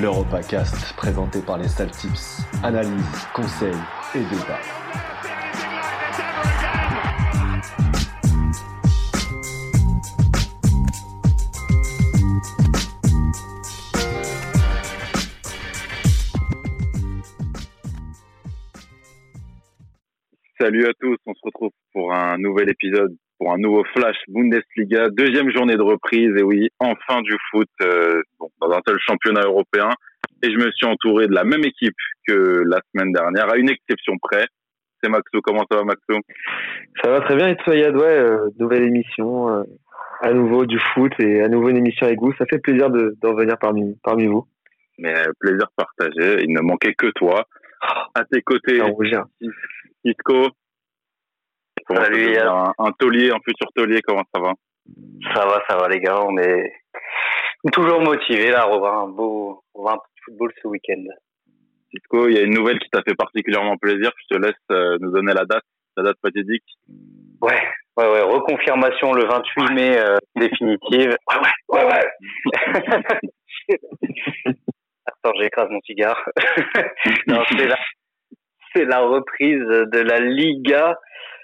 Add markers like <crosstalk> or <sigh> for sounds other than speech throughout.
l'EuropaCast présenté par les Saltips. Analyse, conseils et débat. Salut à tous, on se retrouve pour un nouvel épisode, pour un nouveau Flash Bundesliga, deuxième journée de reprise, et oui, enfin du foot euh, bon, dans un seul championnat européen. Et je me suis entouré de la même équipe que la semaine dernière, à une exception près. C'est Maxo, comment ça va Maxo Ça va très bien et toi Yad, ouais, euh, nouvelle émission, euh, à nouveau du foot et à nouveau une émission avec vous. Ça fait plaisir de, de revenir parmi, parmi vous. Mais euh, plaisir partagé, il ne manquait que toi. À tes côtés. Isco. Comment Salut, ça va un, un taulier, un futur taulier, comment ça va? Ça va, ça va les gars, on est toujours motivés là, à revoir un beau, revoir un peu de football ce week-end. Isco, il y a une nouvelle qui t'a fait particulièrement plaisir. Je te laisse euh, nous donner la date, la date fatidique. Ouais, ouais, ouais, reconfirmation le 28 mai euh, définitive. <laughs> Ouais, ouais, ouais, ouais. <laughs> Attends, j'écrase mon cigare. <laughs> non, c'est la, c'est la reprise de la Liga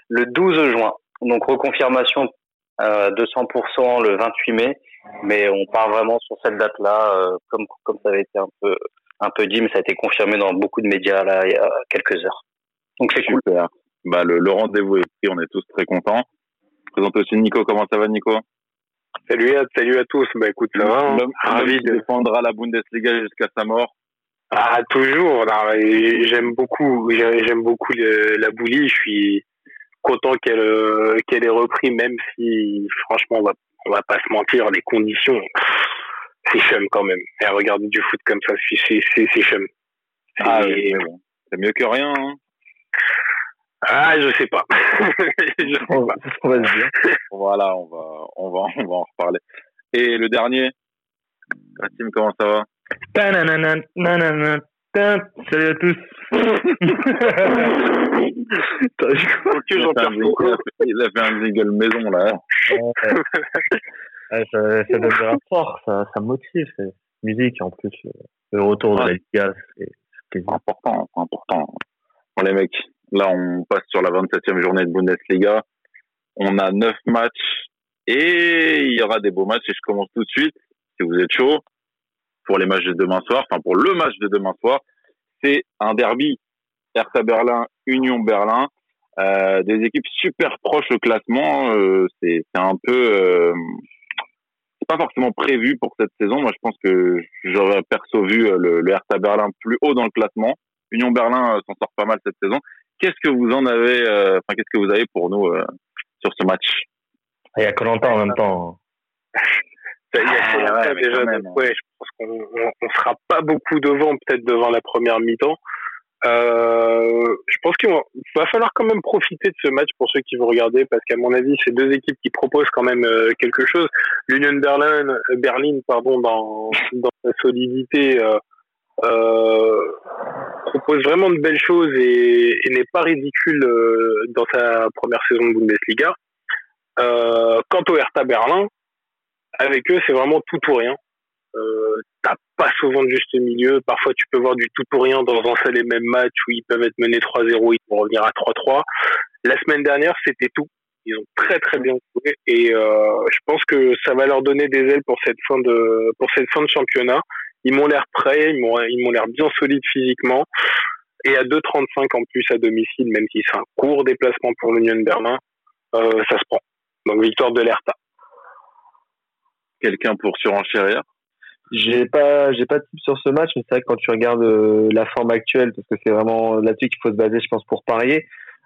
le 12 juin. Donc reconfirmation euh, de 100% le 28 mai, mais on part vraiment sur cette date-là, euh, comme comme ça avait été un peu un peu dit, mais ça a été confirmé dans beaucoup de médias là il y a quelques heures. Donc c'est cool. Super. Bah, le, le rendez-vous est pris, on est tous très contents. Je présente aussi Nico. Comment ça va, Nico? Salut à, salut à tous. Bah écoute, ça va. hein L'homme qui de. défendra la Bundesliga jusqu'à sa mort. Ah toujours. J'aime beaucoup. j'ai- J'aime beaucoup le- la boulie. Je suis content qu'elle euh, qu'elle ait repris, même si franchement, on va on va pas se mentir, les conditions, c'est chum quand même. Et regarder du foot comme ça, c'est c'est c'est c'est chum. Ah, C'est- oui, mais bon. C'est mieux que rien. Hein. ah, je sais pas. <laughs> je sais On- pas. C'est ce qu'on va se dire. Voilà, on va, on va, on va en reparler. Et le dernier, Kassim, comment ça va? Salut à tous. <laughs> Ok, il a, fait Jean-Pierre Foucault. il a fait un jingle maison là. <laughs> Ouais, ça, ça donne de la force, ça, ça motive. C'est musique en plus. Le retour de la Liga, C'est important, c'est important. Bon, les mecs, là, on passe sur la 27e journée de Bundesliga. On a 9 matchs et il y aura des beaux matchs et je commence tout de suite, si vous êtes chaud, pour les matchs de demain soir, enfin pour le match de demain soir. C'est un derby. Hertha Berlin, Union Berlin. Euh, des équipes super proches au classement. Euh, c'est c'est un peu... Euh, c'est pas forcément prévu pour cette saison. Moi, je pense que j'aurais perso vu euh, le, le Hertha Berlin plus haut dans le classement. Union Berlin euh, s'en sort pas mal cette saison. Qu'est-ce que vous en avez, euh, enfin, qu'est-ce que vous avez pour nous euh, sur ce match? Il y a que longtemps en même temps. <laughs> Il y a Ah, ouais, déjà, quand même. donc ouais, je pense qu'on on, on sera pas beaucoup devant, peut-être devant la première mi-temps. Euh, je pense qu'il va va falloir quand même profiter de ce match pour ceux qui vont regarder, parce qu'à mon avis, c'est deux équipes qui proposent quand même euh, quelque chose. L'Union Berlin, euh, Berlin, pardon, dans, dans sa solidité, euh, euh, propose vraiment de belles choses et, et n'est pas ridicule dans sa première saison de Bundesliga. Euh, quant au Hertha Berlin, avec eux, c'est vraiment tout ou rien. Euh, T'as pas souvent de juste milieu. Parfois, tu peux voir du tout ou rien dans un seul et même match où ils peuvent être menés 3-0, ils vont revenir à 3-3. La semaine dernière, c'était tout. Ils ont très très bien joué et euh, je pense que ça va leur donner des ailes pour cette fin de pour cette fin de championnat. Ils m'ont l'air prêts, ils m'ont ils m'ont l'air bien solides physiquement et à 2,35 en plus à domicile, même si c'est un court déplacement pour l'Union Berlin, euh, ça se prend. Donc victoire de l'Hertha. Quelqu'un pour surenchérir J'ai pas, j'ai pas de type sur ce match, mais c'est vrai que quand tu regardes euh, la forme actuelle, parce que c'est vraiment là-dessus qu'il faut se baser, je pense, pour parier.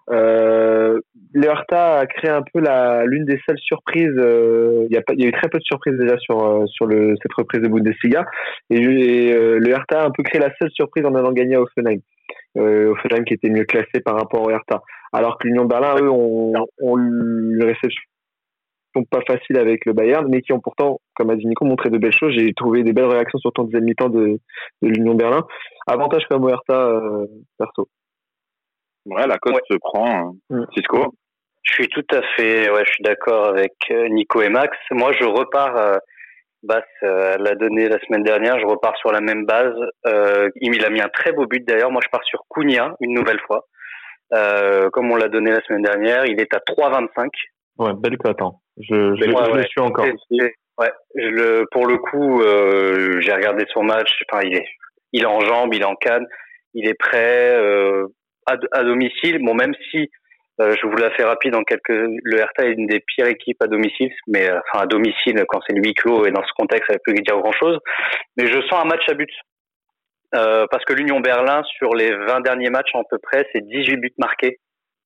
Euh, le Hertha a créé un peu la l'une des seules surprises. euh, Il y a y a eu très peu de surprises déjà sur euh, sur le cette reprise de Bundesliga. Et, et, euh, le Hertha a un peu créé la seule surprise en allant gagner à Offenheim. Euh, Offenheim qui était mieux classé par rapport au Hertha. Alors que l'Union Berlin, eux, ont, ont eu une réception pas facile avec le Bayern, mais qui ont pourtant, comme a dit Nico, montré de belles choses. J'ai trouvé des belles réactions sur ton deuxième mi-temps de, de l'Union Berlin. Avantage comme Oerta, euh, perso. Ouais, la cote Ouais. se prend. hein. Mm. Cisco Je suis tout à fait, ouais, je suis d'accord avec euh, Nico et Max. Moi, je repars euh, Bass euh, l'a donné la semaine dernière. Je repars sur la même base. Euh, il a mis un très beau but d'ailleurs. Moi, je pars sur Cunha une nouvelle fois. Euh, comme on l'a donné la semaine dernière, il est à 3,25. Ouais, belle cote. Hein. Je, je, je le suis encore. ouais, je le, pour le coup, euh, j'ai regardé son match. Enfin, il est, il est en jambes, il est en canne, il est prêt euh, à, à domicile. Bon, même si euh, je vous la fais rapide en quelques. Le Hertha est une des pires équipes à domicile, mais enfin à domicile quand c'est le huis clos et dans ce contexte, ça ne peut dire grand chose. Mais je sens un match à but. Parce que l'Union Berlin, sur les 20 derniers matchs à peu près, c'est 18 buts marqués,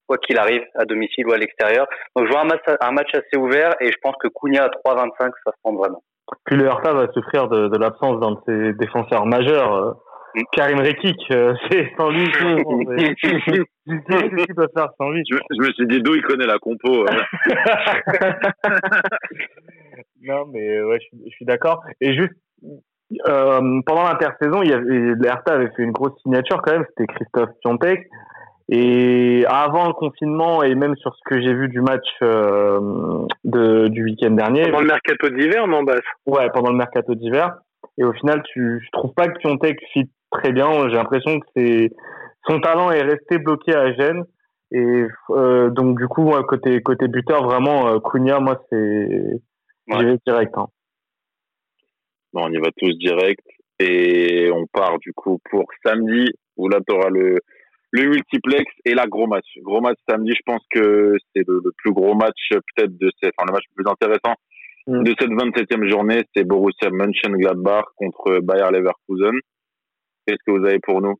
quoi qu'il arrive, à domicile ou à l'extérieur. Donc je vois un match, un match assez ouvert et je pense que Cunha à 3,25, ça se prend vraiment. Puis le Hertha va souffrir de, de l'absence d'un de ses défenseurs majeurs. Karim Rekik, euh, <laughs> c'est sans lui. <laughs> Qu'est-ce qu'il peut faire sans lui je, je, me suis dit d'où il connaît la compo. Euh. <laughs> non, mais ouais, je, je suis d'accord. Et juste euh, pendant l'intersaison, il y avait l'Hertha avait fait une grosse signature quand même. C'était Christophe Piontek. Et avant le confinement et même sur ce que j'ai vu du match euh, de, du week-end dernier. Pendant le mercato d'hiver, non, Bass Ouais, pendant le mercato d'hiver. Et au final, tu, je trouve pas que Piontek fit très bien. J'ai l'impression que c'est son talent est resté bloqué à Gênes. Et euh, donc du coup, moi, côté côté buteur, vraiment, euh, Cunha, moi, c'est ouais. direct. Hein. Bon, on y va tous direct et on part du coup pour samedi où là tu auras le le multiplex et la gros match. Gros match samedi, je pense que c'est le, le, plus gros match peut-être de cette, enfin le match le plus intéressant mm. de cette 27e journée, c'est Borussia Mönchengladbach contre Bayer Leverkusen. Qu'est-ce que vous avez pour nous?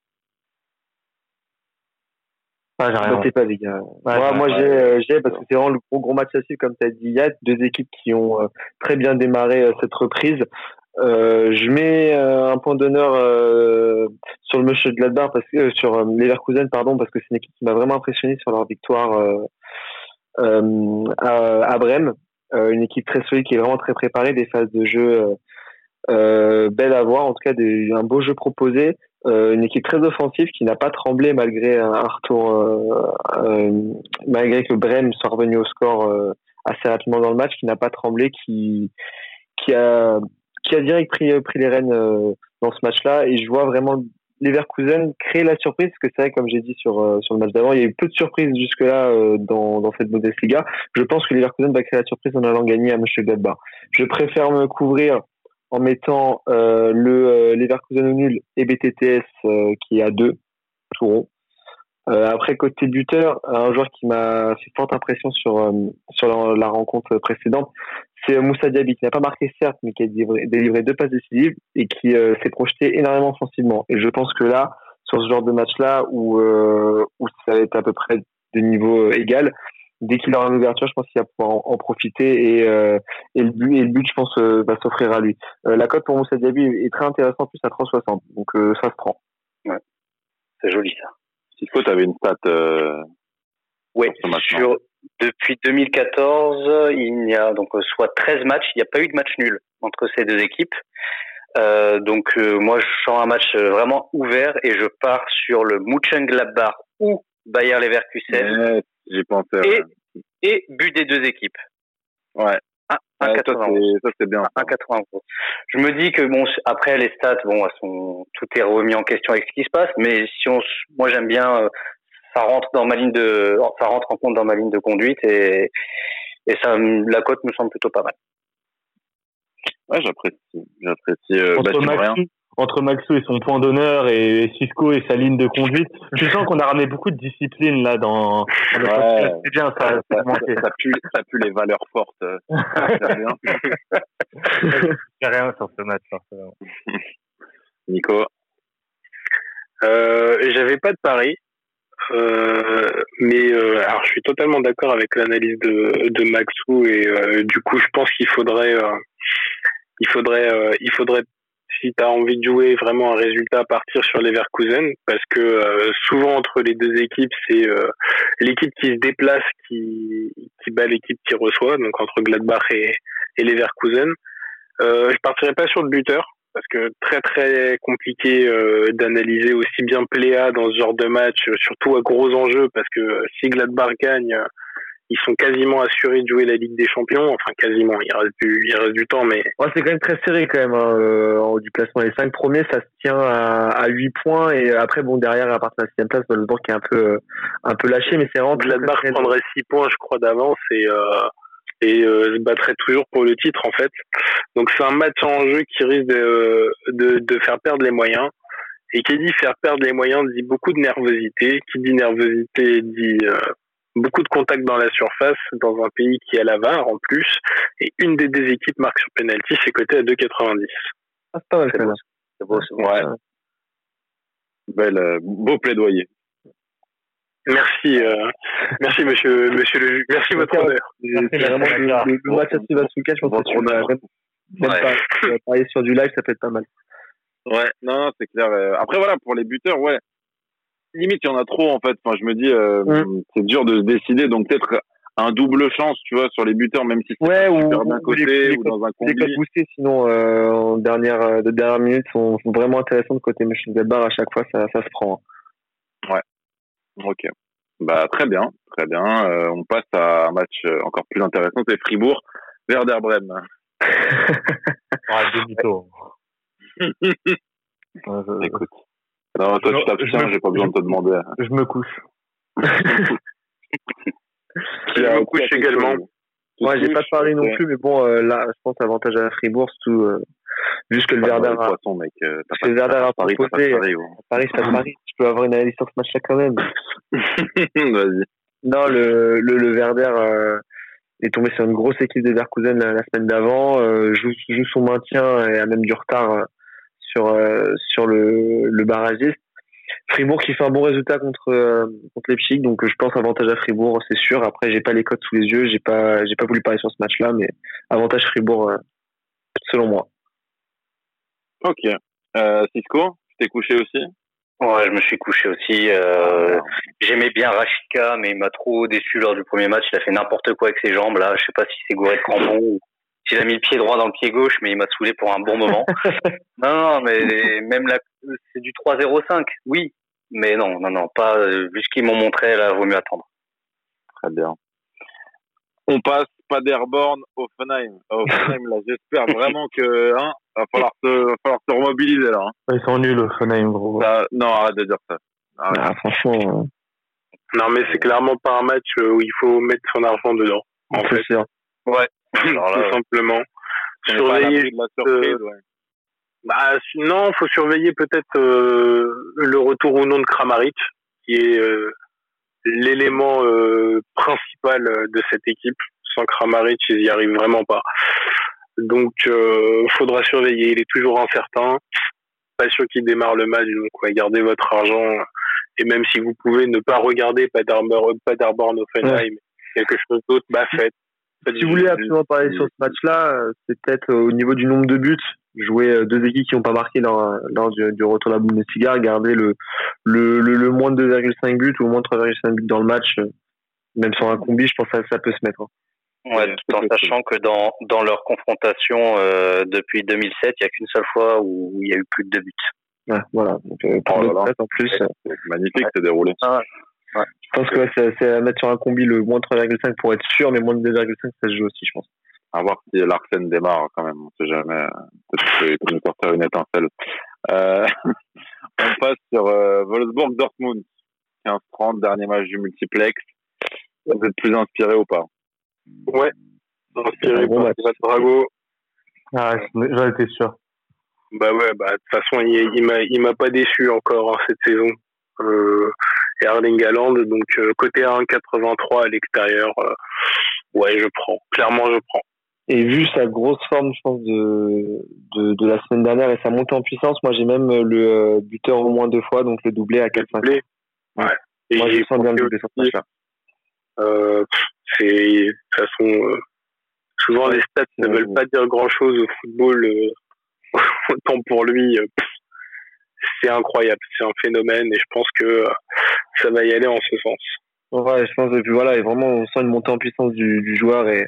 Ah, j'ai rien. Pas, les gars. Ouais, moi, moi j'ai, euh, j'ai, parce que c'est vraiment le gros, gros match à suivre, comme tu as dit. Il y a deux équipes qui ont euh, très bien démarré euh, cette reprise. Euh, je mets euh, un point d'honneur euh, sur le match de Gladbach parce que sur Leverkusen pardon parce que c'est une équipe qui m'a vraiment impressionné sur leur victoire à, à Brême. Une équipe très solide qui est vraiment très préparée des phases de jeu belles à voir en tout cas des, un beau jeu proposé. Une équipe très offensive qui n'a pas tremblé malgré un retour malgré que Brême soit revenu au score assez rapidement dans le match qui n'a pas tremblé qui qui a qui a direct pris, euh, pris les rênes euh, dans ce match-là. Et je vois vraiment Leverkusen créer la surprise, parce que c'est vrai, comme j'ai dit sur, euh, sur le match d'avant, il y a eu peu de surprises jusque-là dans, dans cette Bundesliga. Je pense que Leverkusen va créer la surprise en allant gagner à Mönchengladbach. Je préfère me couvrir en mettant euh, le Leverkusen au nul et BTTS qui est à 2 tout rond. Euh, après côté buteur, un joueur qui m'a fait forte impression sur sur la, rencontre précédente, c'est Moussa Diaby qui n'a pas marqué certes, mais qui a délivré, deux passes décisives et qui euh, s'est projeté énormément offensivement. Et je pense que là, sur ce genre de match-là, où, euh, où ça va être à peu près de niveau euh, égal, dès qu'il aura l'ouverture, je pense qu'il va pouvoir en, profiter et, euh, et, le but, et le but, je pense, euh, va s'offrir à lui. Euh, la cote pour Moussa Diaby est très intéressante, plus à 3,60, donc ça se prend. Ouais. C'est joli ça. S'il tu avais une stat. oui, sur, depuis 2014, il y a donc soit 13 matchs, il n'y a pas eu de match nul entre ces deux équipes. Euh, donc euh, moi je sens un match vraiment ouvert et je pars sur le Mönchengladbach ou Bayer Leverkusen. J'ai pensé. Et, et but des deux équipes. Ouais. 1,91. ça c'est bien. 1,91. Je me dis que bon après les stats bon elles sont tout est remis en question avec ce qui se passe mais si on moi j'aime bien euh, ça rentre dans ma ligne de, ça rentre en compte dans ma ligne de conduite et, et ça, la cote me semble plutôt pas mal. Ouais, j'apprécie, j'apprécie. Euh, Maxou, entre Maxou et son point d'honneur et Cisco et sa ligne de conduite, je sens qu'on a ramené beaucoup de discipline là dans. ouais, c'est bien, ça, ça, ça, ça, pue, ça pue les valeurs fortes. <laughs> rien. <laughs> rien sur ce match, forcément. Nico. Euh, j'avais pas de pari, euh, mais euh, alors je suis totalement d'accord avec l'analyse de, de Maxou et euh, du coup je pense qu'il faudrait euh, il faudrait euh, il faudrait si tu as envie de jouer vraiment un résultat partir sur les Leverkusen parce que souvent entre les deux équipes c'est l'équipe qui se déplace qui qui bat l'équipe qui reçoit donc entre Gladbach et, et Leverkusen je partirais pas sur le buteur parce que très très compliqué euh, d'analyser aussi bien Pléa dans ce genre de match, euh, surtout à gros enjeux, parce que euh, si Gladbach gagne, ils sont quasiment assurés de jouer la Ligue des Champions. Enfin, quasiment. Il reste du, il reste du temps, mais. Ouais, c'est quand même très serré quand même hein, euh, en haut du classement. Les cinq premiers, ça se tient à, à 8 points et après, bon, derrière, à partir de la sixième place, Wolfsburg qui est un peu, euh, un peu lâché, mais c'est vraiment. Gladbach prendrait 6 points, je crois, d'avance et. Euh, et euh, se battrait toujours pour le titre en fait. Donc c'est un match en jeu qui risque de, de, de faire perdre les moyens. Et qui dit faire perdre les moyens dit beaucoup de nervosité. Qui dit nervosité dit euh, beaucoup de contacts dans la surface dans un pays qui a la VAR en plus. Et une des deux équipes marque sur penalty, c'est côté à 2,90. Ah, c'est pas mal, C'est beau. C'est beau. Ouais. Belle, euh, beau plaidoyer. Merci, euh, merci monsieur, monsieur le juge. Merci votre honneur. C'est vraiment le, le, match à week-end, je pense que tu vas même, parier sur du live, ça peut être pas mal. Ouais, non, non, c'est clair. Euh, Après, voilà, pour les buteurs, ouais. Limite, il y en a trop, en fait. Enfin, je me dis, euh, Mm. c'est dur de se décider. Donc, peut-être un double chance, tu vois, sur les buteurs, même si c'est Ouais, ou, super bien ou coté les, les ou dans un les codes combi. boostés, sinon, euh, en dernière, euh, de dernière minute, sont, sont vraiment intéressants de côté Mönchengladbach. À chaque fois, ça, ça se prend. hein. Ok. Bah, très bien, très bien. Euh, on passe à un match encore plus intéressant, c'est Fribourg, Werder Bremen. Ah. <laughs> Ouais, <laughs> Écoute. Non, toi, tu t'abstiens, j'ai pas besoin de te demander. Je me couche. <laughs> Je me couche également. Ouais, j'ai pas de pari non plus, mais bon, euh, là, je pense avantage à Fribourg, surtout, euh, vu ce que le les a, poissons, mec. euh, T'as ce pas que le Werder a Paris, proposé. de pari, gros. Paris, c'est pas <laughs> Paris. Tu peux avoir une analyse sur ce match-là quand même. <laughs> Vas-y. Non, le, le, le Werder euh, est tombé sur une grosse équipe de Leverkusen la, la semaine d'avant, euh, joue, joue son maintien et a même du retard euh, sur, euh, sur le, le barragiste. Fribourg qui fait un bon résultat contre, euh, contre Leipzig, donc euh, je pense avantage à Fribourg, c'est sûr. Après, j'ai pas les codes sous les yeux, j'ai pas, j'ai pas voulu parler sur ce match-là, mais avantage Fribourg, euh, selon moi. Ok. Euh, Cisco, tu t'es couché aussi? Ouais, je me suis couché aussi. Euh, J'aimais bien Rachika, mais il m'a trop déçu lors du premier match. Il a fait n'importe quoi avec ses jambes. Là, je sais pas si c'est gouré de crampon ou s'il a mis le pied droit dans le pied gauche, mais il m'a saoulé pour un bon moment. <laughs> non, non, mais même là, c'est du 3-0-5, oui. Mais non, non, non, pas euh, vu ce qu'ils m'ont montré, là, vaut mieux attendre. Très bien. On passe Paderborn, Offenheim. Euh, Offenheim, là, j'espère vraiment que, hein, va falloir se, va falloir se remobiliser, là. hein. Ils sont nuls, Offenheim, gros. Ça- non, arrête de dire ça. Ah, franchement, euh, Non, mais c'est clairement pas un match euh, où il faut mettre son argent dedans. En c'est fait, sûr. Ouais. Alors là, tout simplement. Surveiller la surprise, ouais. Bah, sinon, faut surveiller peut-être euh, le retour ou non de Kramaric, qui est euh, l'élément euh, principal euh, de cette équipe. Sans Kramaric, ils y arrivent vraiment pas. Donc, euh, faudra surveiller. Il est toujours incertain. Pas sûr qu'il démarre le match, donc ouais, gardez votre argent. Et même si vous pouvez ne pas regarder Paderborn, Paderborn Offenheim, quelque chose d'autre, bah faites. Si vous voulez absolument parler sur ce match-là, euh, c'est peut-être euh, au niveau du nombre de buts. Jouer euh, deux équipes qui n'ont pas marqué lors, lors du, du retour de la Bundesliga, garder le, le, le, le moins de 2,5 buts ou le moins de 3,5 buts dans le match, même sur un combi, je pense que ça, ça peut se mettre. hein. Ouais, tout en sachant que dans, dans leur confrontation euh, depuis 2007, il n'y a qu'une seule fois où il y a eu plus de deux buts. Ouais, voilà. Donc, euh, pour Oh là en plus, C'est magnifique, c'est je pense que ouais, c'est à mettre sur un combi le moins de 3,5 pour être sûr, mais moins de 2,5 ça se joue aussi, je pense. À voir si Larsen démarre quand même, on sait jamais. euh, Peut-être qu'il peut nous sortir une étincelle. Euh, <laughs> on passe sur euh, Wolfsburg-Dortmund. 15-30, dernier match du multiplex. Vous êtes plus inspiré ou pas? Ouais. Inspiré bon par Drago. Ah, j'en étais sûr. Bah ouais, bah de toute façon, il, il m'a, il m'a pas déçu encore hein, cette saison. Euh, Erling Haaland, donc euh, côté 1,83 à l'extérieur, euh, ouais, je prends. Clairement, je prends. Et vu sa grosse forme, je pense, de, de, de la semaine dernière et sa montée en puissance, moi j'ai même le euh, buteur au moins deux fois, donc le doublé à 4-5. Doublé. Ouais. Et Moi je sens bien le doublé sur ce match-là. euh, c'est de toute façon, euh, souvent les stats ne veulent pas dire grand-chose au football. euh, <laughs> autant pour lui, c'est incroyable, c'est un phénomène et je pense que euh, ça va y aller en ce sens. Ouais, je pense que voilà, et vraiment on sent une montée en puissance du, du joueur et,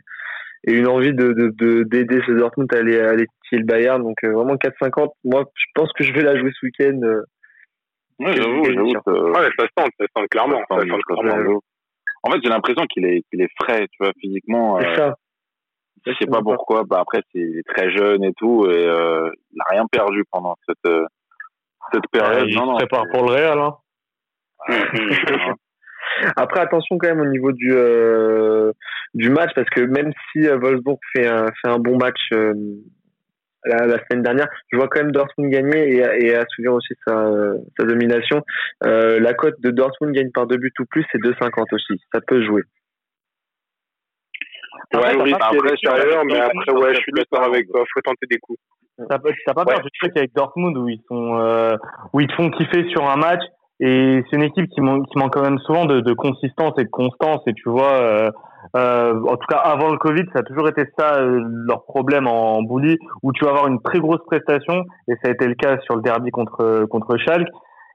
et une envie de de- de- d'aider ce Dortmund à aller à aller le Bayern. Donc euh, vraiment 4,50. Moi, je pense que je vais la jouer ce week-end. euh, Ouais, j'avoue, j'avoue. Ouais, ça se tente, ça se tente clairement. ça sent- ça sent clairement. En fait, j'ai l'impression qu'il est, qu'il est frais, tu vois, physiquement. C'est euh, ça. je sais pas pourquoi. Bah, après, c'est il est très jeune et tout, et euh, il a rien perdu pendant cette, euh, cette période. il non, se non. prépare pour le Real. Hein. <laughs> Après, attention quand même au niveau du euh, du match parce que même si euh, Wolfsburg fait un fait un bon match euh, la, la semaine dernière, je vois quand même Dortmund gagner et, et assouvir aussi sa, sa domination. Euh, la cote de Dortmund gagne par deux buts ou plus, c'est 2,50 aussi. Ça peut jouer. Ouais, Après, oui, mais Dortmund, après, ouais, je suis d'accord avec toi. Faut tenter des coups. T'as pas, t'as pas peur du truc avec Dortmund où ils sont, euh, où ils te font kiffer sur un match et c'est une équipe qui manque, qui manque quand même souvent de, de consistance et de constance et tu vois, euh, euh, en tout cas avant le Covid, ça a toujours été ça euh, leur problème en bully où tu vas avoir une très grosse prestation et ça a été le cas sur le derby contre contre Schalke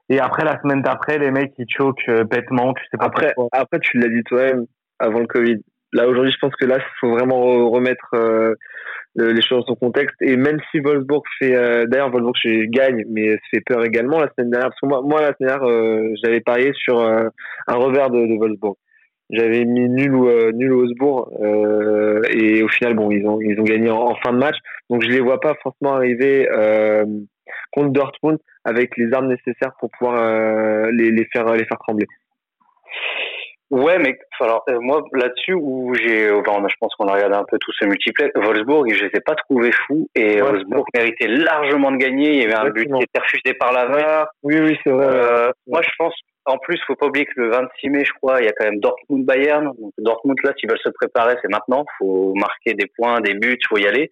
et après la semaine d'après les mecs ils choquent euh, bêtement, tu sais pas Après, pourquoi. après, tu l'as dit toi-même avant le Covid. Là aujourd'hui, je pense que là, il faut vraiment re- remettre euh, le- les choses dans son contexte. Et même si Wolfsburg fait, euh, d'ailleurs Wolfsburg gagne, mais se fait peur également la semaine dernière. Parce que moi, moi la semaine dernière, euh, j'avais parié sur euh, un revers de, de Wolfsburg. J'avais mis nul ou euh, nul au Wolfsburg euh, et au final, bon, ils ont ils ont gagné en, fin de match. Donc je les vois pas forcément arriver contre Dortmund avec les armes nécessaires pour pouvoir les, les faire les faire trembler. Ouais, mais alors euh, moi là-dessus où j'ai, enfin, je pense qu'on a regardé un peu tous ces multiples. Wolfsburg, je les ai pas trouvés fous et Ouais, Wolfsburg méritait largement de gagner. Il y avait un but qui était refusé par la VAR. Oui, oui, c'est vrai. Euh, moi, je pense, en plus, faut pas oublier que le 26 mai, je crois, il y a quand même Dortmund Bayern. Donc Dortmund là, s'ils veulent se préparer, c'est maintenant. Faut marquer des points, des buts, faut y aller.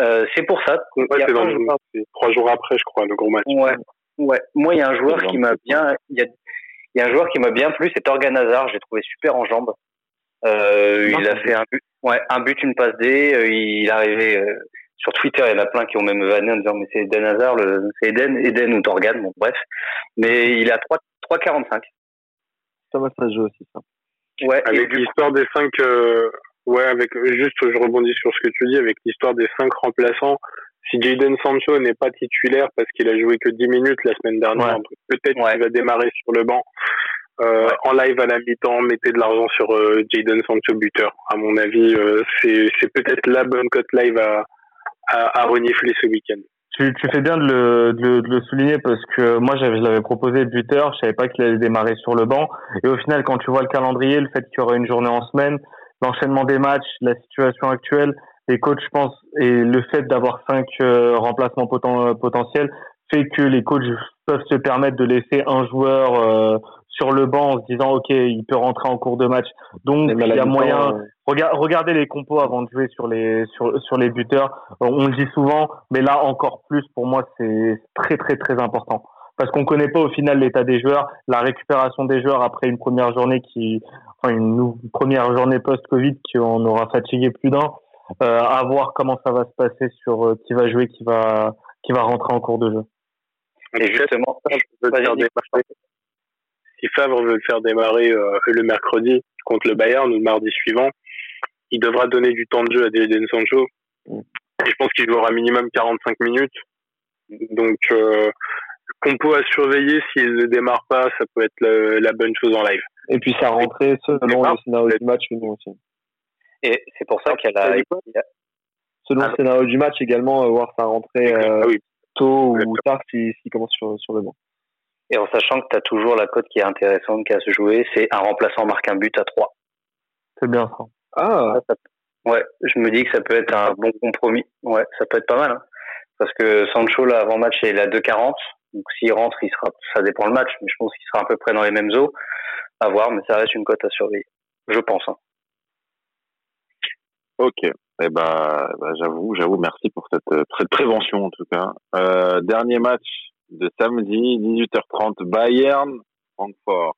Euh, c'est pour ça que Ouais, il y a c'est trois jours après, je crois, le gros match. Ouais, ouais. Moi, il y a un joueur qui m'a bien, il y a, il y a un joueur qui m'a bien plu, c'est Torgan Hazard. J'ai trouvé super en jambes. Euh, il a fait un but, ouais, un but, une passe D. Euh, il est arrivé euh, sur Twitter. Il y en a plein qui ont même vanné en disant mais c'est Eden Hazard, le, c'est Eden, Eden ou Torgan. Bon, bref. Mais il a 3 3,45. Ça, moi, ça se joue aussi, ça. Ouais. Avec coup- l'histoire des cinq, euh, ouais, avec juste, je rebondis sur ce que tu dis, avec l'histoire des cinq remplaçants. Si Jadon Sancho n'est pas titulaire parce qu'il a joué que 10 minutes la semaine dernière, peut-être Ouais. qu'il va démarrer sur le banc. Euh, Ouais. En live à la mi-temps, mettez de l'argent sur euh, Jadon Sancho buteur. À mon avis, euh, c'est peut-être la bonne cote live à, à, à renifler ce week-end. Tu, tu fais bien de le, de, le- de le souligner parce que moi j'avais, je l'avais proposé buteur, je savais pas qu'il allait démarrer sur le banc. Et au final, quand tu vois le calendrier, le fait qu'il y aura une journée en semaine, l'enchaînement des matchs, la situation actuelle, les coachs, je pense, et le fait d'avoir cinq euh, remplacements poten- potentiels fait que les coachs peuvent se permettre de laisser un joueur euh, sur le banc en se disant ok, il peut rentrer en cours de match. Donc il y a moyen. euh, Rega- regardez les compos avant de jouer sur les sur sur les buteurs. Euh, On le dit souvent, mais là encore plus pour moi c'est très très très important parce qu'on connaît pas au final l'état des joueurs, la récupération des joueurs après une première journée qui enfin une, une première journée post-Covid qu'on aura fatigué plus d'un. Euh, à voir comment ça va se passer sur euh, qui va jouer, qui va qui va rentrer en cours de jeu. Et justement, si Favre veut le faire démarrer euh, le mercredi contre le Bayern ou le mardi suivant, il devra donner du temps de jeu à Jadon Sancho. Et je pense qu'il jouera minimum 45 minutes. Donc, euh, compo à surveiller, s'il ne démarre pas, ça peut être le- la bonne chose en live. Et puis, ça rentrait selon le scénario du match, nous aussi. Et c'est pour ça qu'il y a a- Selon Ah, le scénario du match également, euh, voir ça rentrer euh, Ah oui. tôt ou tard s'il s'il commence sur, sur le banc. et en sachant que tu as toujours la cote qui est intéressante qui a à se jouer, c'est un remplaçant marque un but à 3. C'est bien ça. Ah, Ça, ça- Ouais, je me dis que ça peut être un bon compromis. Ouais, ça peut être pas mal. Hein. Parce que Sancho, là, avant match, il est à 2,40. Donc s'il rentre, il sera, ça dépend le match, mais je pense qu'il sera à peu près dans les mêmes eaux. À voir, mais ça reste une cote à surveiller. Je pense. Hein. Ok. Eh ben, ben, j'avoue, j'avoue, merci pour cette, euh, cette prévention en tout cas. Euh, dernier match de samedi, 18h30, Bayern, Francfort.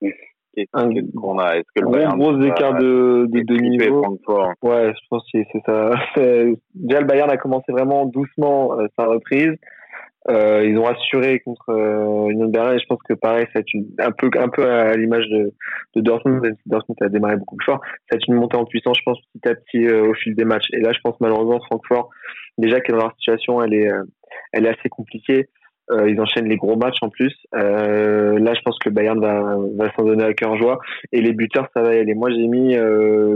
Qu'est-ce qu'on a Est-ce que le gros, Bayern gros écart de, de, de niveau. Francfort Ouais, je pense que c'est ça. <laughs> Déjà, le Bayern a commencé vraiment doucement euh, sa reprise. Euh, ils ont assuré contre euh, Union Berlin et je pense que pareil, une- un peu un peu à l'image de, de Dortmund, même si Dortmund a démarré beaucoup plus fort. Être une montée en puissance, je pense, petit à petit euh, au fil des matchs. Et là, je pense malheureusement, Francfort, déjà elle est, dans leur situation, elle est, euh, elle est assez compliquée. Euh, ils enchaînent les gros matchs en plus. Euh, là, je pense que Bayern va, va s'en donner à cœur joie. Et les buteurs, ça va y aller. Moi, j'ai mis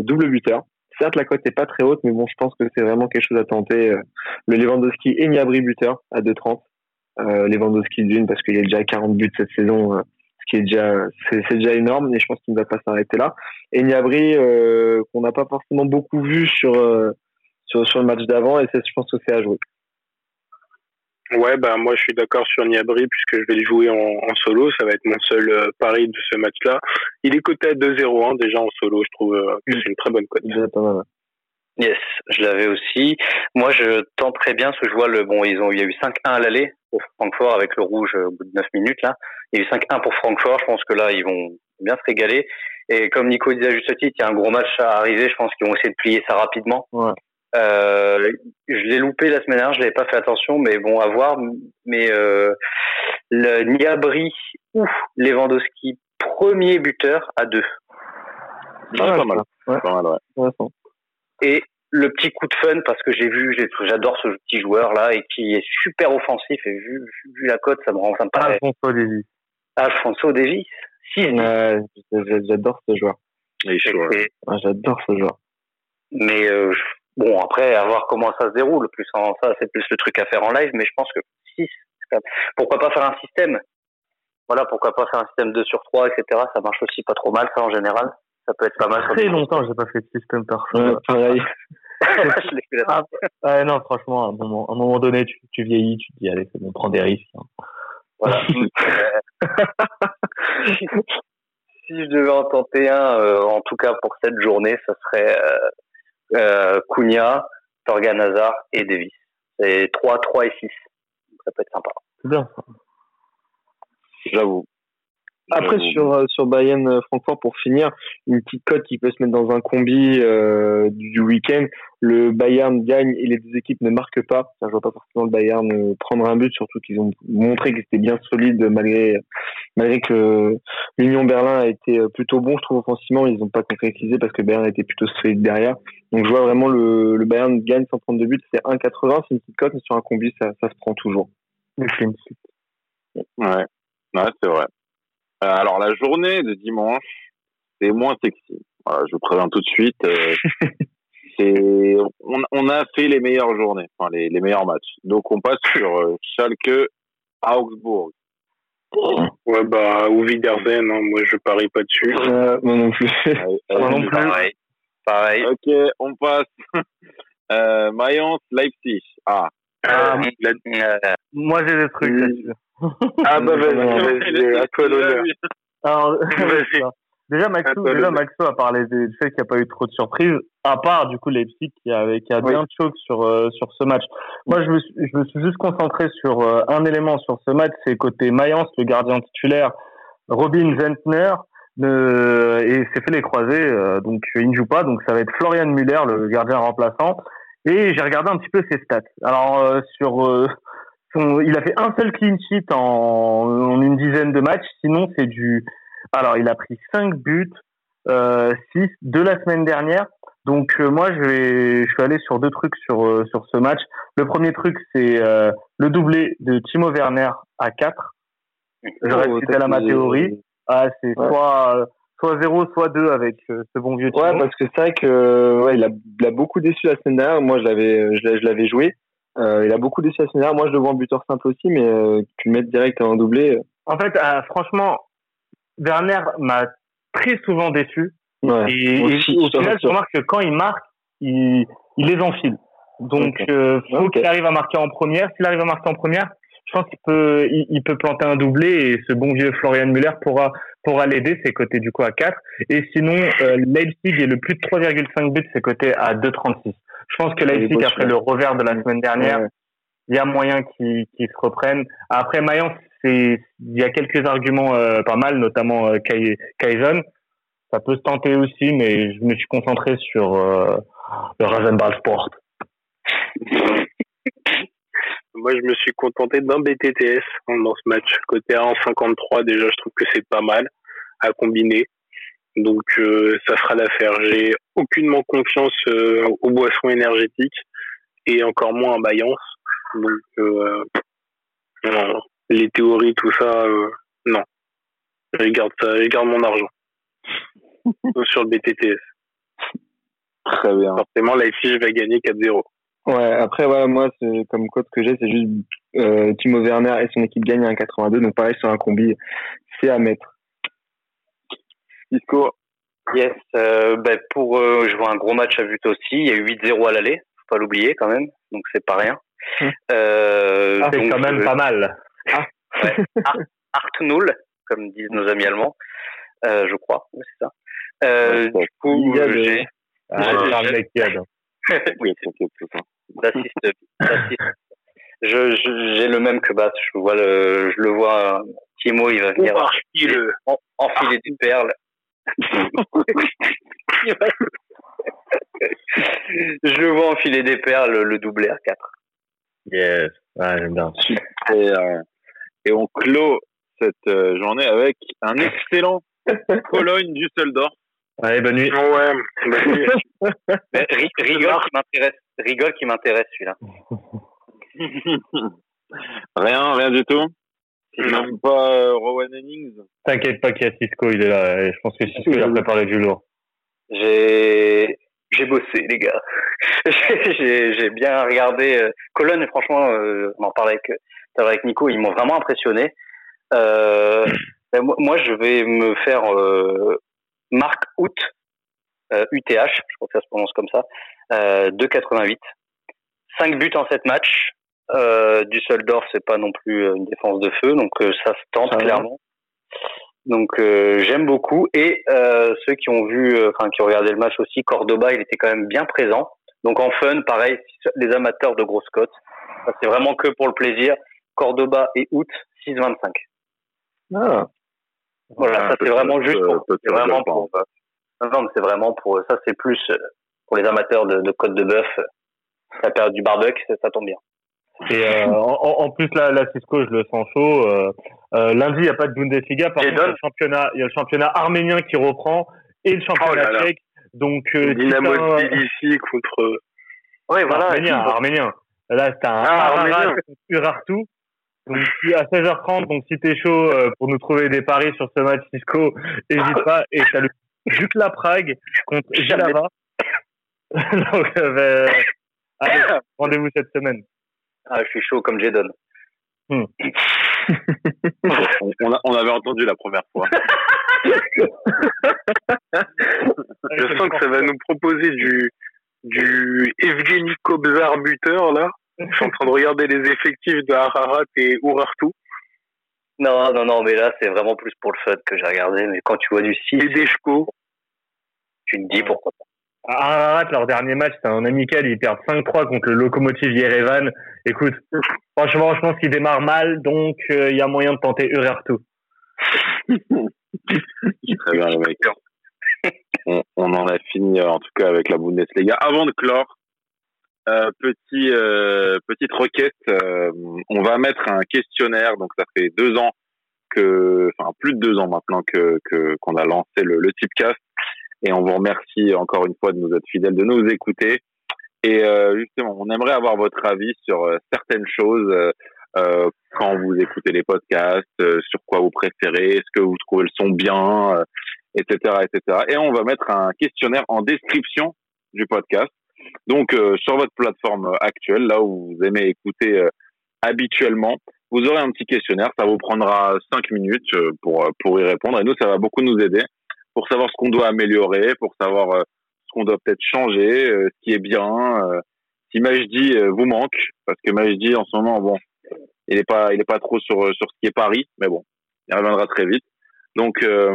double buteur. Certes, la cote n'est pas très haute, mais bon, je pense que c'est vraiment quelque chose à tenter. Le Lewandowski et Niabri buteur à 2,30. Euh, Lewandowski d'une parce qu'il y a déjà 40 buts cette saison, euh, ce qui est déjà c'est, déjà énorme. Et je pense qu'il ne va pas s'arrêter là. Et Niabri euh, qu'on n'a pas forcément beaucoup vu sur euh, sur sur le match d'avant. Et c'est, je pense que c'est à jouer. Ouais, bah moi je suis d'accord sur Niabri puisque je vais le jouer en, en solo. Ça va être mon seul euh, pari de ce match-là. Il est coté à 2-0 hein, déjà en solo. Je trouve euh, que c'est une très bonne cote. Yes, je l'avais aussi. Moi, je tenterais bien, parce que je vois le, bon, ils ont, il y a eu 5-1 à l'aller pour Francfort avec le rouge euh, au bout de 9 minutes, là. Il y a eu 5-1 pour Francfort. Je pense que là, ils vont bien se régaler. Et comme Nico disait à juste titre, il y a un gros match à arriver. Je pense qu'ils vont essayer de plier ça rapidement. Ouais. Euh, je l'ai loupé la semaine dernière, je l'avais pas fait attention, mais bon, à voir. Mais euh, le Niabri ou Lewandowski, premier buteur à deux. Ah, pas mal. Ouais. Pas mal, ouais. Et le petit coup de fun parce que j'ai vu, j'ai- j'adore ce petit joueur là et qui est super offensif et vu, vu la cote, ça me rend, ça me paraît. Alfonso Davies. Alfonso 6 Ouais, j'a- j'adore ce joueur. Il est chaud, ouais. Ouais, J'adore ce joueur. Mais euh, bon, après, à voir comment ça se déroule. Plus en ça, c'est plus le truc à faire en live. Mais je pense que 6, pourquoi pas faire un système? Voilà, pourquoi pas faire un système 2 sur 3, etc. Ça marche aussi pas trop mal, ça en général. Ça peut être pas mal. Très longtemps, j'ai pas fait de système perso. Ouais, pareil. <laughs> Je l'ai fait Ah, ouais, non, franchement, à un moment, à un moment donné, tu, tu vieillis, tu te dis, allez, c'est bon, prends des risques. hein. Voilà. <laughs> <laughs> si je devais en tenter un, euh, en tout cas pour cette journée, ce serait euh, euh, Cunha, Torgan Hazard et Davis. C'est 3, 3 et 6. Ça peut être sympa. C'est bien ça. J'avoue. Après, J'avoue. sur, euh, sur Bayern euh, Francfort, pour finir, une petite cote qui peut se mettre dans un combi euh, du, week-end. Le Bayern gagne et les deux équipes ne marquent pas. Je vois pas forcément le Bayern euh, prendre un but, surtout qu'ils ont montré qu'ils étaient bien solides malgré malgré que l'Union Berlin a été euh, plutôt bon, je trouve offensivement, ils n'ont pas concrétisé parce que Bayern était plutôt solide derrière. Donc je vois vraiment le, le Bayern gagne 132 buts, c'est 1,80, c'est une petite cote, mais sur un combi, ça, ça se prend toujours. Le clean sheet. Ouais, ouais c'est vrai. Euh, alors, la journée de dimanche, c'est moins sexy. Voilà, je vous préviens tout de suite. euh, <laughs> c'est, on, on a fait les meilleures journées, enfin, les, les meilleurs matchs. Donc, on passe sur euh, Schalke, Augsbourg. Ouais, bah, ou Wiedersehen, hein, moi je parie pas dessus. Euh, moi non plus. Euh, <laughs> Moi non plus. Pareil. Pareil. Ok, on passe. <laughs> Euh, Mayence, Leipzig. Ah, Ah, La- Euh, Moi, j'ai des trucs là-dessus. Ah bah vas-y, <laughs> vas-y, à toi l'honneur. Alors, <laughs> Vas-y. <laughs> déjà, Maxou, déjà, Maxou a parlé du fait qu'il n'y a pas eu trop de surprises, à part, du coup, Leipzig qui a, qui a Oui. bien choc sur, euh, sur ce match. Moi, je me, suis, je me suis juste concentré sur euh, un élément sur ce match, c'est côté Mayence, le gardien titulaire, Robin Zentner, euh, et s'est fait les croisés, euh, donc il ne joue pas, donc ça va être Florian Müller, le gardien remplaçant. Et j'ai regardé un petit peu ses stats. Alors, euh, sur euh, son, il a fait un seul clean sheet en, en une dizaine de matchs. Sinon, c'est du. Alors, il a pris 5 buts, euh, 6 de la semaine dernière. Donc, euh, moi, je vais, je vais aller sur deux trucs sur, euh, sur ce match. Le premier truc, c'est euh, le doublé de Timo Werner à 4. Je reste Oh, fidèle à ma théorie. Ah, c'est Ouais. soit, soit 0, soit 2 avec euh, ce bon vieux Timo. Ouais, parce que c'est vrai que ouais, il a, il a beaucoup déçu la semaine dernière. Moi, je l'avais, je l'avais- je l'avais joué. Euh, il a beaucoup déçu la semaine dernière. Moi, je le vois en buteur simple aussi, mais euh, tu le mets direct en doublé. euh, En fait, euh, franchement, Werner m'a très souvent déçu. Ouais. Et, Moi et aussi, au final, je remarque que quand il marque, il, il les enfile. Donc, Ok. euh, faut qu'il arrive à marquer en première. S'il arrive à marquer en première, je pense qu'il peut, il, il peut planter un doublé et ce bon vieux Florian Müller pourra, pourra l'aider. C'est coté du coup à 4. Et sinon, euh, Leipzig est le plus de 3,5 buts, c'est coté à 2,36. Je pense que Leipzig, après le revers de la semaine dernière, Ouais. il y a moyen qu'ils se reprennent. Après Mayence, c'est il y a quelques arguments euh, pas mal, notamment euh, Kai- Kaizen. Ça peut se tenter aussi, mais je me suis concentré sur euh, le Rasenball Sport. <laughs> Moi, je me suis contenté d'un BTTS dans ce match. Côté à 1,53, déjà, je trouve que c'est pas mal à combiner. Donc, euh, ça fera l'affaire. J'ai aucunement confiance euh, aux boissons énergétiques et encore moins à Mayence. Donc, euh, non, les théories, tout ça, non. Je garde ça, je garde mon argent. <laughs> sur le BTTS. Très bien. Forcément, Leipzig va gagner 4-0. Ouais, après, ouais, moi, c'est- comme code que j'ai, c'est juste euh, Timo Werner et son équipe gagnent un 82. Donc, pareil, sur un combi, c'est à mettre. Isco, Yes, euh, ben, pour euh, je vois un gros match à but aussi. Il y a eu 8-0 à l'aller, faut pas l'oublier quand même. Donc c'est pas rien. Euh, Ah, c'est quand même pas mal. <laughs> Artnull, comme disent nos amis allemands, euh, je crois, oui, c'est ça. Euh, Ouais, du coup, j'ai Ah, Ouais, <laughs> oui. D'assiste, d'assiste. Je, je- j'ai le même que Bat. Je vois le, je le vois. Timo, il va venir le en- enfiler des perles. <laughs> Je le vois enfiler des perles, le doublé à 4. Yes. Ouais, j'aime bien. Et, euh, et on clôt cette euh, journée avec un excellent <laughs> Cologne Düsseldorf. Allez, bonne nuit. Ouais, bah oui. <laughs> Mais ri- rigole qui m'intéresse, rigole qui m'intéresse celui-là. <laughs> rien, rien du tout. Même pas euh, Rowan Hennings. T'inquiète pas qu'il y a Cisco, il est là. Et je pense que Cisco, il a préparé du lourd. J'ai j'ai bossé les gars. <laughs> j'ai bien regardé euh, Cologne franchement euh, on en parlait avec tout à l'heure avec Nico, ils m'ont vraiment impressionné. Euh, <laughs> ben, moi, moi, je vais me faire euh, Marc Out euh, UTH, je crois que ça se prononce comme ça, euh, 2,88. 5 buts en 7 matchs. Euh, Düsseldorf, c'est pas non plus euh, une défense de feu, donc euh, ça se tente clairement. Donc euh, j'aime beaucoup et euh, ceux qui ont vu, euh, enfin qui ont regardé le match aussi, Cordoba, il était quand même bien présent. Donc en fun, pareil, les amateurs de grosses cotes, c'est vraiment que pour le plaisir. Cordoba et Août 6,25. Ah, Voilà, Un ça c'est vraiment de- juste pour, de vraiment pour, non, non, mais c'est vraiment pour, ça c'est plus euh, pour les amateurs de, de côte de bœuf. La période du barbecue, ça, ça tombe bien. Et euh, <laughs> en, en- plus, là, là, Cisco, je le sens chaud. Euh, euh, lundi, il n'y a pas de Bundesliga. Par contre, il y, a le championnat, il y a le championnat arménien qui reprend et le championnat Oh là là. tchèque. Donc, euh, si Dynamo Tbilissi contre. Oui, voilà. arménien, arménien. Là, c'est un Ah, Ararat contre Urartu. Donc, à 16h30, donc si t'es chaud euh, pour nous trouver des paris sur ce match, Cisco, n'hésite pas. Et le Jukla Prague contre Jalava. <laughs> donc, euh, allez, <coughs> rendez-vous cette semaine. Ah, je suis chaud comme Jadon. On, <laughs> on a- on avait entendu la première fois. <laughs> Je sens que ça va nous proposer du, du Evgeny Kobzar buteur, là. Je suis en train de regarder les effectifs de Ararat et Urartu. Non, non, non, mais là, c'est vraiment plus pour le fun que j'ai regardé. Mais quand tu vois du 6, Et Deschko. tu te dis pourquoi pas. Ararat, leur dernier match, c'était un amical, ils perdent 5-3 contre le Lokomotiv Yerevan. Écoute, <laughs> franchement, je pense qu'ils démarrent mal, donc euh, il y a moyen de tenter Urartu. Très bien, les mecs. <laughs> On, on en a fini, euh, en tout cas, avec la Bundesliga. Avant de clore, euh, petit, euh, petite requête. euh, on va mettre un questionnaire. Donc, ça fait deux ans que, enfin, plus de deux ans maintenant que, qu'on a lancé le, le Tipcast. Et on vous remercie encore une fois de nous être fidèles, de nous écouter. Et euh, justement, on aimerait avoir votre avis sur euh, certaines choses quand vous écoutez les podcasts, sur quoi vous préférez, est-ce que vous trouvez le son bien, etc., etc. Et on va mettre un questionnaire en description du podcast. Donc, euh, sur votre plateforme actuelle, là où vous aimez écouter euh, habituellement, vous aurez un petit questionnaire. Ça vous prendra cinq minutes euh, pour euh, pour y répondre. Et nous, ça va beaucoup nous aider pour savoir ce qu'on doit améliorer, pour savoir euh, ce qu'on doit peut-être changer, euh, ce qui est bien. euh, si Majdi euh, vous manque, parce que Majdi en ce moment, bon, il est pas, il est pas trop sur sur ce qui est Paris, mais bon, il reviendra très vite. Donc, euh,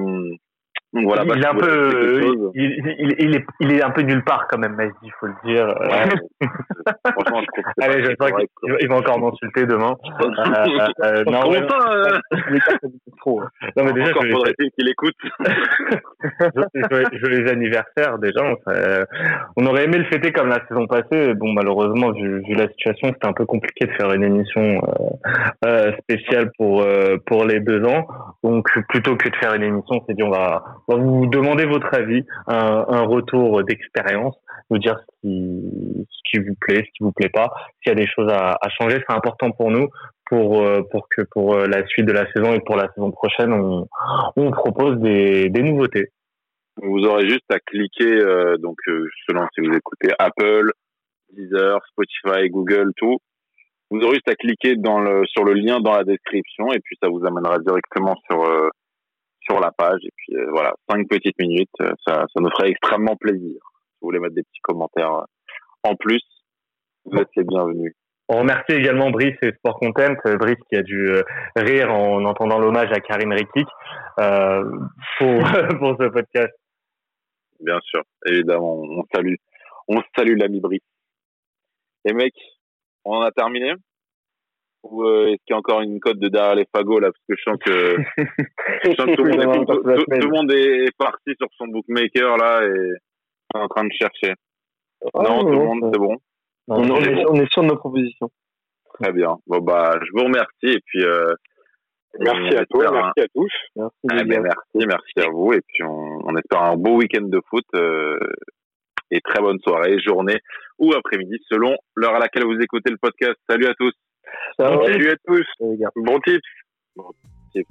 donc voilà. il, est un peu, il, il, il, est, il est un peu nulle part quand même, Majdi, il faut le dire. Euh, ouais, franchement, je trouve que c'est <laughs> Allez, je sens qu'il il va encore m'insulter demain. <laughs> Euh, euh, <laughs> non, mais, euh, trop. non, mais déjà, encore je faudrait-il qu'il écoute. joyeux, anniversaire déjà. On, serait- on aurait aimé le fêter comme la saison passée. Bon, malheureusement, vu, vu la situation, c'était un peu compliqué de faire une émission euh, euh, spéciale pour euh, pour les deux ans. Donc, plutôt que de faire une émission, on s'est dit on va, vous demander votre avis, un, un retour d'expérience, nous dire ce qui, ce qui vous plaît, ce qui vous plaît pas, s'il y a des choses à, à changer. C'est important pour nous pour pour que pour la suite de la saison et pour la saison prochaine, on, on propose des, des nouveautés. Vous aurez juste à cliquer donc selon si vous écoutez Apple, Deezer, Spotify, Google, tout. Vous aurez juste à cliquer dans le sur le lien dans la description et puis ça vous amènera directement sur sur la page. Et puis voilà, cinq petites minutes, ça, ça nous ferait extrêmement plaisir. Si vous voulez mettre des petits commentaires en plus, vous êtes les bienvenus. On remercie également Brice et Sport Content, Brice qui a dû euh, rire en entendant l'hommage à Karim euh, pour, <laughs> pour ce podcast. Bien sûr, évidemment, on salue, on salue l'ami Brice. Et mec, on en a terminé? Ou euh, est-ce qu'il y a encore une cote de derrière les fagots là? Parce que je sens que, je sens que tout, le monde est, tout, tout, le monde est parti sur son bookmaker là et est en train de chercher. non, tout le monde, c'est bon. On, on, est, on, est, sûr de nos propositions. Très bien. Bon bah, je vous remercie et puis. Euh, merci à toi, merci à tous. Merci, ah, ben, merci, merci à vous et puis on, on espère un beau week-end de foot euh, et très bonne soirée, journée ou après-midi selon l'heure à laquelle vous écoutez le podcast. Salut à tous. Salut, Salut à tous. Bon tips. Bon tips.